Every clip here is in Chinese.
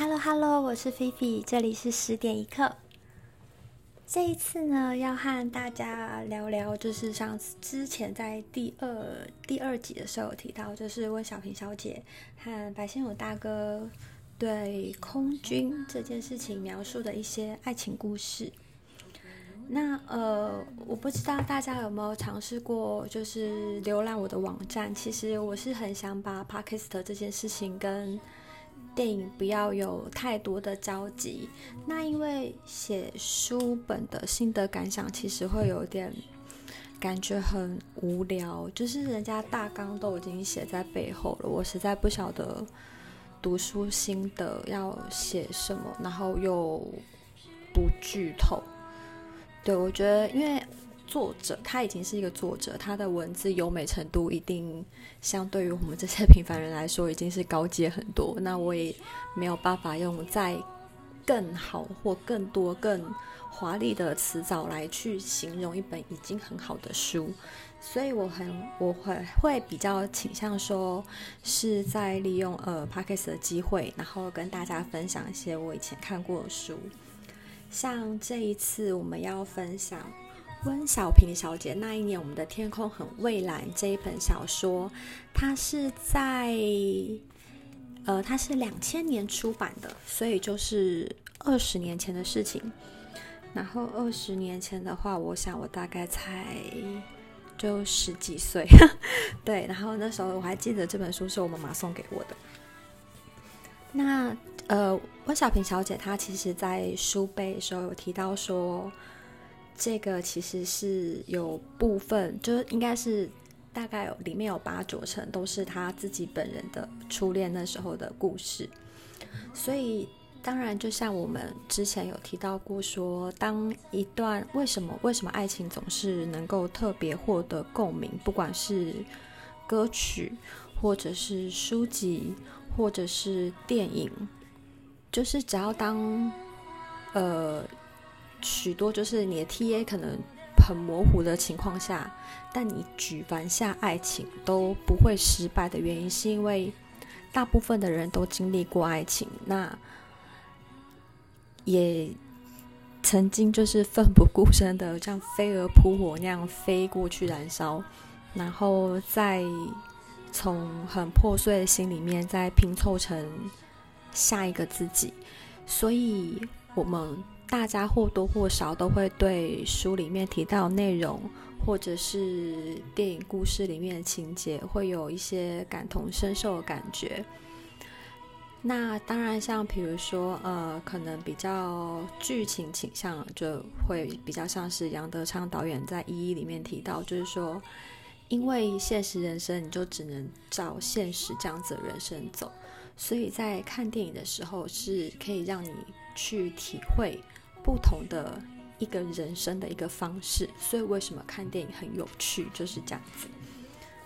Hello Hello，我是菲菲，这里是十点一刻。这一次呢，要和大家聊聊，就是上次之前在第二第二集的时候有提到，就是温小平小姐和白先勇大哥对空军这件事情描述的一些爱情故事。那呃，我不知道大家有没有尝试过，就是浏览我的网站。其实我是很想把 Podcast 这件事情跟电影不要有太多的交集。那因为写书本的心得感想，其实会有点感觉很无聊，就是人家大纲都已经写在背后了，我实在不晓得读书心得要写什么，然后又不剧透。对，我觉得，因为作者他已经是一个作者，他的文字优美程度一定相对于我们这些平凡人来说，已经是高阶很多。那我也没有办法用再更好或更多更华丽的词藻来去形容一本已经很好的书，所以我很我会会比较倾向说是在利用呃 Podcast 的机会，然后跟大家分享一些我以前看过的书。像这一次我们要分享温小平小姐那一年，我们的天空很蔚蓝这一本小说，它是在呃，它是两千年出版的，所以就是二十年前的事情。然后二十年前的话，我想我大概才就十几岁，对。然后那时候我还记得这本书是我妈妈送给我的。那呃，温小平小姐她其实，在书背的时候有提到说，这个其实是有部分，就是应该是大概有里面有八九成都是他自己本人的初恋那时候的故事。所以，当然就像我们之前有提到过说，当一段为什么为什么爱情总是能够特别获得共鸣，不管是歌曲，或者是书籍。或者是电影，就是只要当呃许多就是你的 TA 可能很模糊的情况下，但你举凡下爱情都不会失败的原因，是因为大部分的人都经历过爱情，那也曾经就是奋不顾身的像飞蛾扑火那样飞过去燃烧，然后再。从很破碎的心里面再拼凑成下一个自己，所以我们大家或多或少都会对书里面提到内容，或者是电影故事里面的情节，会有一些感同身受的感觉。那当然，像比如说，呃，可能比较剧情倾向，就会比较像是杨德昌导演在《一一》里面提到，就是说。因为现实人生，你就只能照现实这样子的人生走，所以在看电影的时候，是可以让你去体会不同的一个人生的一个方式。所以为什么看电影很有趣，就是这样子。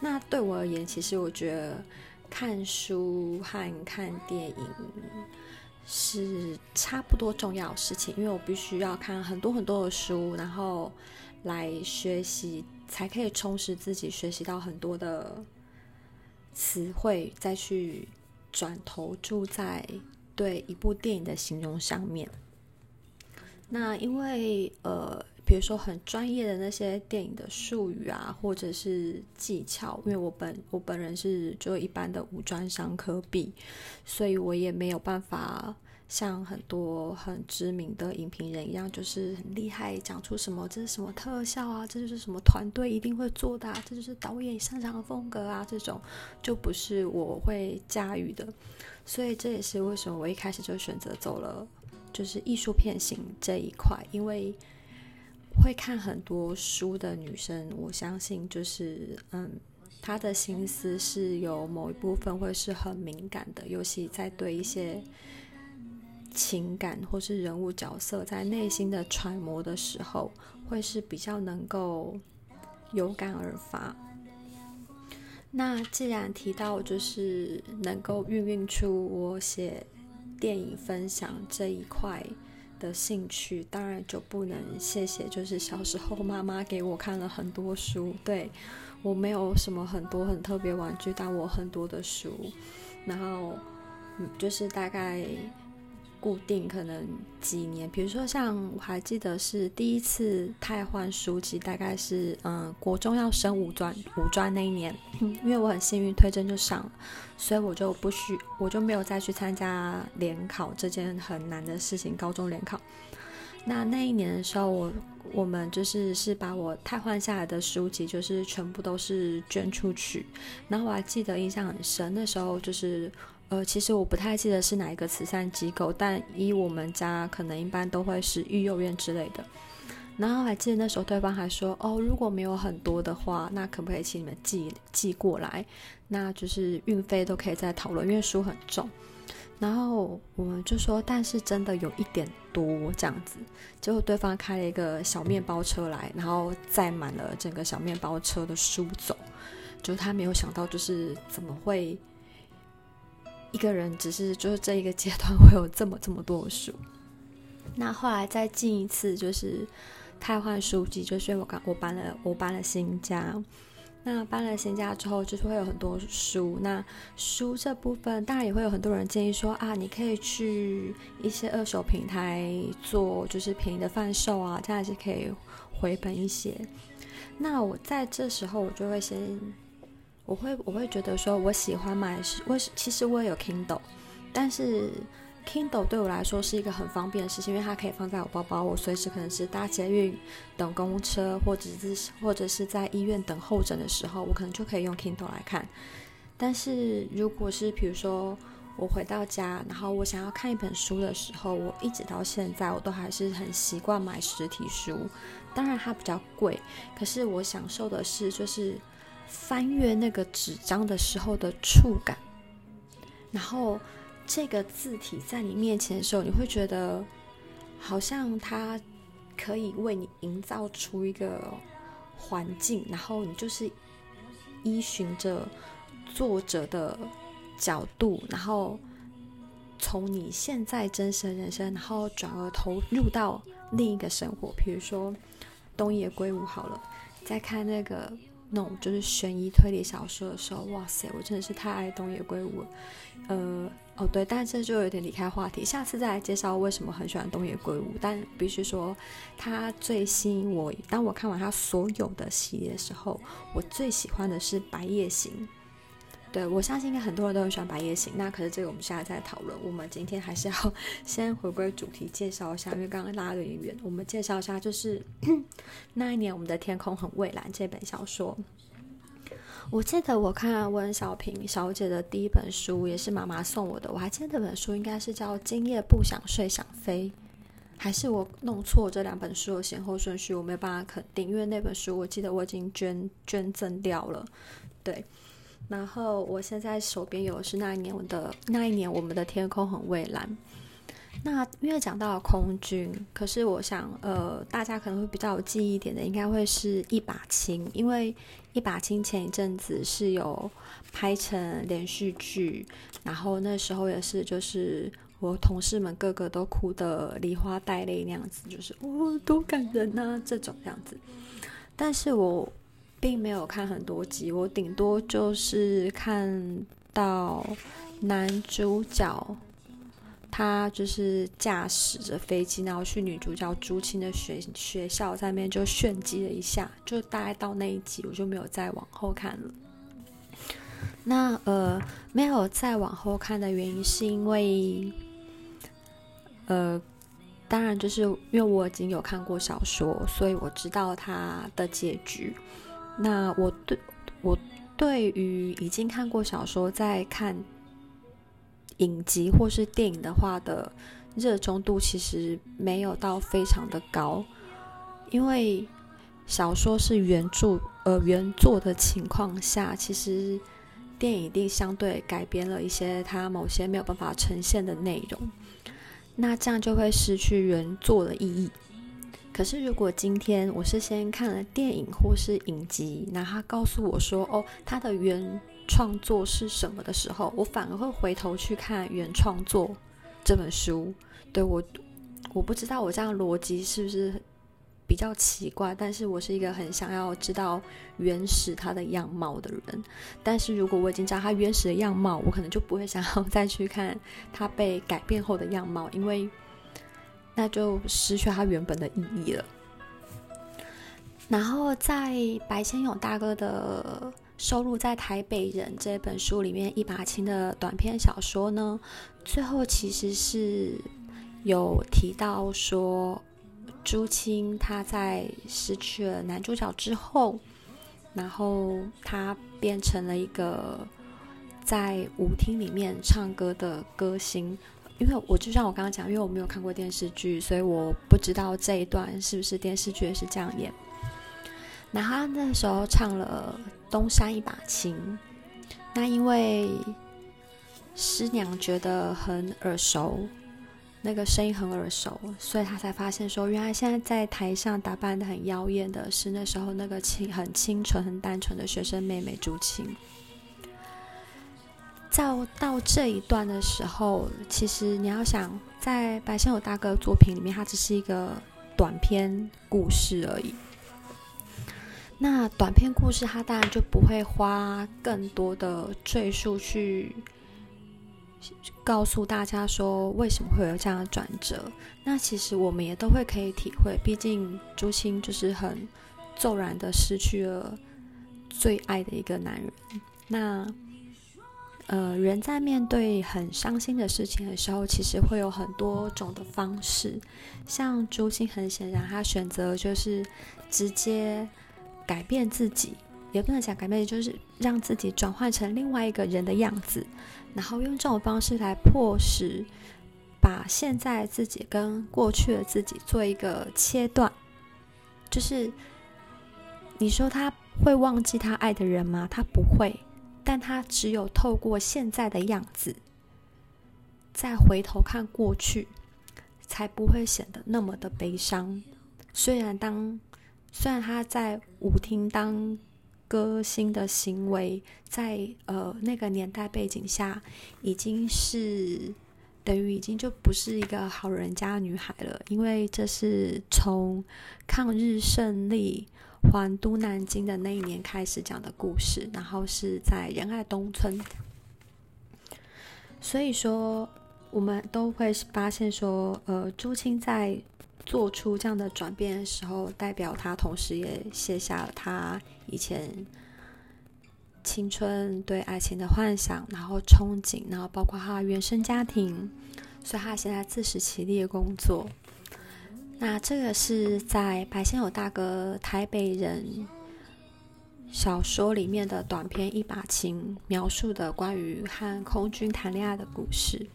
那对我而言，其实我觉得看书和看电影是差不多重要的事情，因为我必须要看很多很多的书，然后来学习。才可以充实自己，学习到很多的词汇，再去转投注在对一部电影的形容上面。那因为呃，比如说很专业的那些电影的术语啊，或者是技巧，因为我本我本人是就一般的五专商科毕，所以我也没有办法。像很多很知名的影评人一样，就是很厉害，讲出什么这是什么特效啊，这就是什么团队一定会做的啊，这就是导演擅长的风格啊，这种就不是我会驾驭的。所以这也是为什么我一开始就选择走了就是艺术片型这一块，因为会看很多书的女生，我相信就是嗯，她的心思是有某一部分会是很敏感的，尤其在对一些。情感或是人物角色在内心的揣摩的时候，会是比较能够有感而发。那既然提到就是能够孕育出我写电影分享这一块的兴趣，当然就不能谢谢，就是小时候妈妈给我看了很多书。对，我没有什么很多很特别玩具，但我很多的书，然后嗯，就是大概。固定可能几年，比如说像我还记得是第一次汰换书籍，大概是嗯国中要升五专五专那一年，因为我很幸运推甄就上了，所以我就不需我就没有再去参加联考这件很难的事情，高中联考。那那一年的时候，我我们就是是把我汰换下来的书籍，就是全部都是捐出去。然后我还记得印象很深，那时候就是呃，其实我不太记得是哪一个慈善机构，但以我们家可能一般都会是育幼院之类的。然后还记得那时候对方还说：“哦，如果没有很多的话，那可不可以请你们寄寄过来？那就是运费都可以再讨论，因为书很重。”然后我们就说，但是真的有一点多这样子，结果对方开了一个小面包车来，然后载满了整个小面包车的书走，就他没有想到，就是怎么会一个人只是就是这一个阶段会有这么这么多书。那后来再进一次就是太换书籍，就是我刚我搬了我搬了新家。那搬了新家之后，就是会有很多书。那书这部分，当然也会有很多人建议说啊，你可以去一些二手平台做，就是便宜的贩售啊，这样是可以回本一些。那我在这时候，我就会先，我会我会觉得说，我喜欢买，我其实我也有 Kindle，但是。Kindle 对我来说是一个很方便的事情，因为它可以放在我包包，我随时可能是搭捷运、等公车，或者是或者是在医院等候诊的时候，我可能就可以用 Kindle 来看。但是如果是比如说我回到家，然后我想要看一本书的时候，我一直到现在我都还是很习惯买实体书。当然它比较贵，可是我享受的是就是翻阅那个纸张的时候的触感，然后。这个字体在你面前的时候，你会觉得好像它可以为你营造出一个环境，然后你就是依循着作者的角度，然后从你现在真实的人生，然后转而投入到另一个生活。比如说东野圭吾好了，在看那个那种就是悬疑推理小说的时候，哇塞，我真的是太爱东野圭吾了，呃。哦，对，但是这就有点离开话题，下次再来介绍为什么很喜欢东野圭吾。但必须说，他最吸引我。当我看完他所有的系列的时候，我最喜欢的是《白夜行》。对，我相信应该很多人都很喜欢《白夜行》。那可是这个我们下次再讨论。我们今天还是要 先回归主题，介绍一下，因为刚刚拉的有点远。我们介绍一下，就是 那一年我们的天空很蔚蓝这本小说。我记得我看温小平小姐的第一本书，也是妈妈送我的。我还记得这本书应该是叫《今夜不想睡想飞》，还是我弄错这两本书的先后顺序？我没有办法肯定，因为那本书我记得我已经捐捐赠掉了。对，然后我现在手边有的是那一年我的那一年我们的天空很蔚蓝。那因为讲到空军，可是我想，呃，大家可能会比较有记忆点的，应该会是一把青，因为一把青前一阵子是有拍成连续剧，然后那时候也是，就是我同事们个个都哭得梨花带泪那样子，就是哦，多感人呐，这种样子。但是我并没有看很多集，我顶多就是看到男主角。他就是驾驶着飞机，然后去女主角朱青的学学校，上面就炫技了一下，就大概到那一集，我就没有再往后看了。那呃，没有再往后看的原因，是因为呃，当然就是因为我已经有看过小说，所以我知道它的结局。那我对我对于已经看过小说在看。影集或是电影的话的热衷度其实没有到非常的高，因为小说是原著呃原作的情况下，其实电影一定相对改编了一些它某些没有办法呈现的内容，那这样就会失去原作的意义。可是如果今天我是先看了电影或是影集，那他告诉我说哦，他的原创作是什么的时候，我反而会回头去看原创作这本书。对，我，我不知道我这样逻辑是不是比较奇怪，但是我是一个很想要知道原始他的样貌的人。但是如果我已经知道他原始的样貌，我可能就不会想要再去看他被改变后的样貌，因为那就失去它原本的意义了。然后在白先勇大哥的收录在《台北人》这本书里面，一把青的短篇小说呢，最后其实是有提到说，朱青他在失去了男主角之后，然后他变成了一个在舞厅里面唱歌的歌星。因为我就像我刚刚讲，因为我没有看过电视剧，所以我不知道这一段是不是电视剧是这样演。那他那时候唱了《东山一把琴》，那因为师娘觉得很耳熟，那个声音很耳熟，所以他才发现说，原来现在在台上打扮得很妖艳的是那时候那个清很清纯、很单纯的学生妹妹朱青。到到这一段的时候，其实你要想，在白先勇大哥作品里面，它只是一个短篇故事而已。那短篇故事，它当然就不会花更多的赘述去告诉大家说为什么会有这样的转折。那其实我们也都会可以体会，毕竟朱青就是很骤然的失去了最爱的一个男人。那呃，人在面对很伤心的事情的时候，其实会有很多种的方式。像朱星，很显然他选择就是直接。改变自己，也不能讲改变，就是让自己转换成另外一个人的样子，然后用这种方式来迫使把现在自己跟过去的自己做一个切断。就是你说他会忘记他爱的人吗？他不会，但他只有透过现在的样子，再回头看过去，才不会显得那么的悲伤。虽然当。虽然他在舞厅当歌星的行为，在呃那个年代背景下，已经是等于已经就不是一个好人家女孩了，因为这是从抗日胜利还都南京的那一年开始讲的故事，然后是在仁爱东村，所以说我们都会发现说，呃，朱青在。做出这样的转变的时候，代表他同时也卸下了他以前青春对爱情的幻想，然后憧憬，然后包括他原生家庭，所以他现在自食其力的工作。那这个是在白先勇大哥《台北人》小说里面的短篇《一把琴》，描述的关于和空军谈恋爱的故事。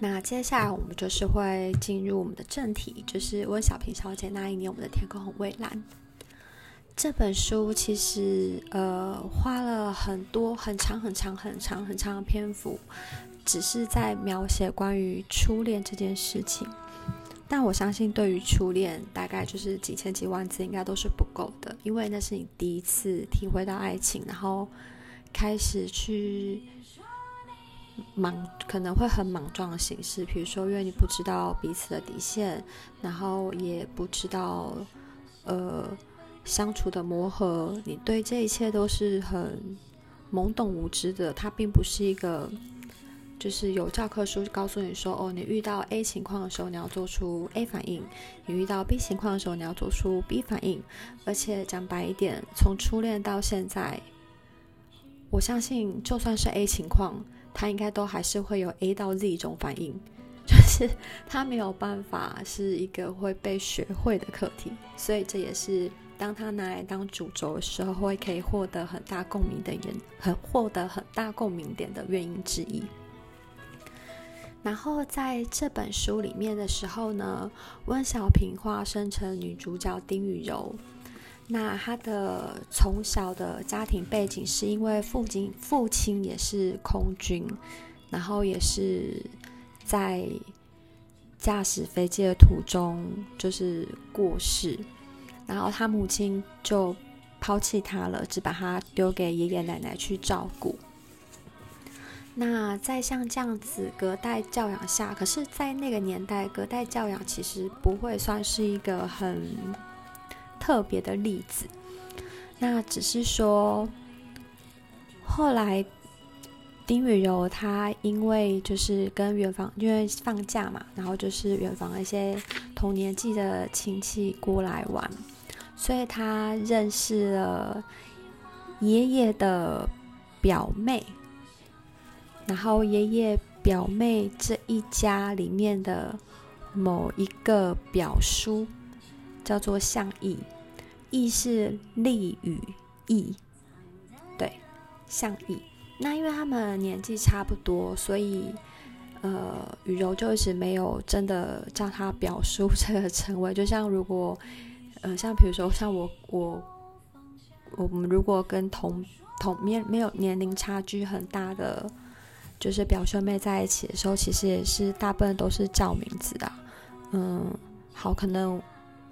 那接下来我们就是会进入我们的正题，就是温小平小姐那一年，我们的天空很蔚蓝。这本书其实呃花了很多很长很长很长很长的篇幅，只是在描写关于初恋这件事情。但我相信，对于初恋，大概就是几千几万字应该都是不够的，因为那是你第一次体会到爱情，然后开始去。莽可能会很莽撞的形式，比如说，因为你不知道彼此的底线，然后也不知道呃相处的磨合，你对这一切都是很懵懂无知的。它并不是一个就是有教科书告诉你说，哦，你遇到 A 情况的时候你要做出 A 反应，你遇到 B 情况的时候你要做出 B 反应。而且讲白一点，从初恋到现在，我相信就算是 A 情况。他应该都还是会有 A 到 Z 一种反应，就是他没有办法是一个会被学会的课题，所以这也是当他拿来当主轴的时候，会可以获得很大共鸣的原，很获得很大共鸣点的原因之一。然后在这本书里面的时候呢，温小平化身成女主角丁雨柔。那她的从小的家庭背景是因为父亲父亲也是空军，然后也是在驾驶飞机的途中就是过世，然后他母亲就抛弃他了，只把他丢给爷爷奶奶去照顾。那在像这样子隔代教养下，可是，在那个年代，隔代教养其实不会算是一个很特别的例子。那只是说，后来丁雨柔她因为就是跟远房，因为放假嘛，然后就是远房一些同年纪的亲戚过来玩，所以她认识了爷爷的表妹。然后爷爷表妹这一家里面的某一个表叔叫做向义，义是利与义，对，向义。那因为他们年纪差不多，所以呃，雨柔就一直没有真的叫他表叔这个称谓。就像如果呃，像比如说像我我我们如果跟同同面没有年龄差距很大的。就是表兄妹在一起的时候，其实也是大部分都是叫名字的。嗯，好，可能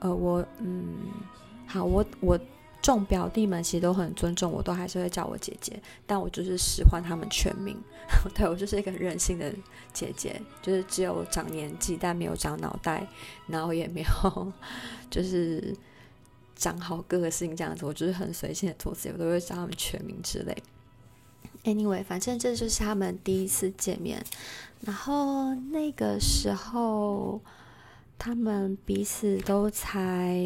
呃，我嗯，好，我我众表弟们其实都很尊重我，都还是会叫我姐姐，但我就是使唤他们全名。对，我就是一个任性的姐姐，就是只有长年纪，但没有长脑袋，然后也没有 就是长好个性这样子。我就是很随性的做自己，我都会叫他们全名之类。Anyway，反正这就是他们第一次见面，然后那个时候他们彼此都才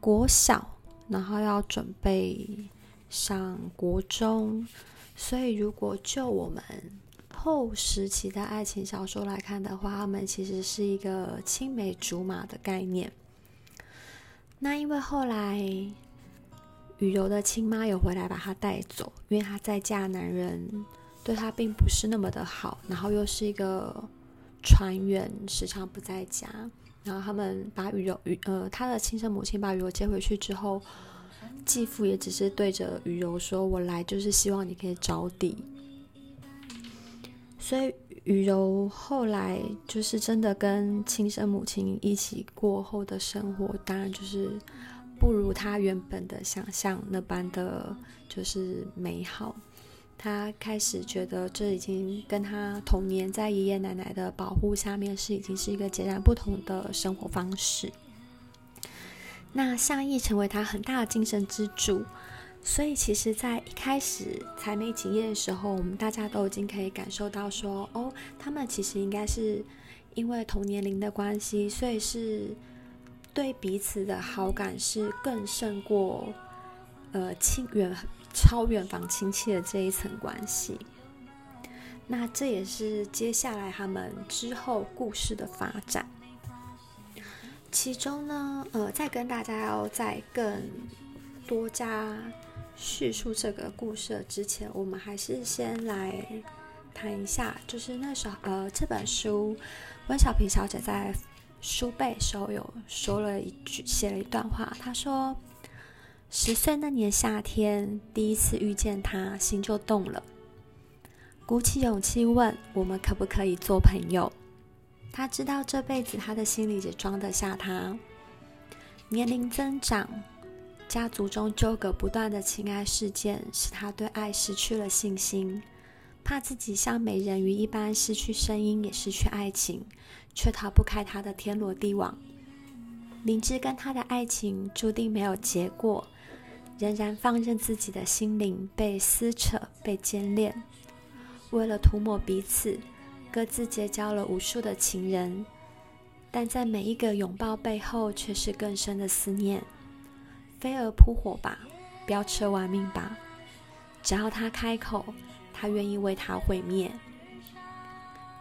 国小，然后要准备上国中，所以如果就我们后时期的爱情小说来看的话，他们其实是一个青梅竹马的概念。那因为后来。雨柔的亲妈有回来把她带走，因为她在嫁男人对她并不是那么的好，然后又是一个船员，时常不在家。然后他们把雨柔雨呃，她的亲生母亲把雨柔接回去之后，继父也只是对着雨柔说：“我来就是希望你可以着地。”所以雨柔后来就是真的跟亲生母亲一起过后的生活，当然就是。不如他原本的想象那般的，就是美好。他开始觉得这已经跟他童年在爷爷奶奶的保护下面是已经是一个截然不同的生活方式。那向义成为他很大的精神支柱，所以其实，在一开始才没几页的时候，我们大家都已经可以感受到说，哦，他们其实应该是因为同年龄的关系，所以是。对彼此的好感是更胜过，呃，亲远超远房亲戚的这一层关系。那这也是接下来他们之后故事的发展。其中呢，呃，在跟大家要再更多加叙述这个故事之前，我们还是先来谈一下，就是那时候，呃，这本书温小平小姐在。书背时候有说了一句，写了一段话。他说：“十岁那年夏天，第一次遇见他，心就动了。鼓起勇气问我们可不可以做朋友。他知道这辈子他的心里只装得下他。年龄增长，家族中纠葛不断的情爱事件，使他对爱失去了信心，怕自己像美人鱼一般失去声音，也失去爱情。”却逃不开他的天罗地网，明知跟他的爱情注定没有结果，仍然放任自己的心灵被撕扯、被牵连。为了涂抹彼此，各自结交了无数的情人，但在每一个拥抱背后，却是更深的思念。飞蛾扑火吧，飙车玩命吧，只要他开口，他愿意为他毁灭。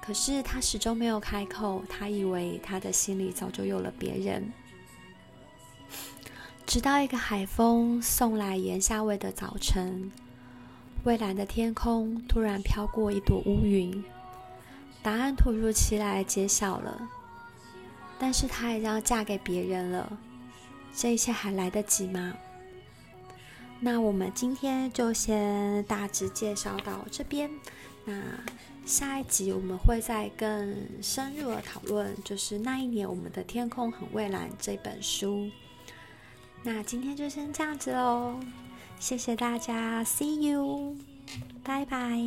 可是他始终没有开口，他以为他的心里早就有了别人。直到一个海风送来盐夏味的早晨，蔚蓝的天空突然飘过一朵乌云，答案突如其来揭晓了。但是她已经要嫁给别人了，这一切还来得及吗？那我们今天就先大致介绍到这边。那。下一集我们会再更深入的讨论，就是那一年我们的天空很蔚蓝这本书。那今天就先这样子喽，谢谢大家，See you。拜拜。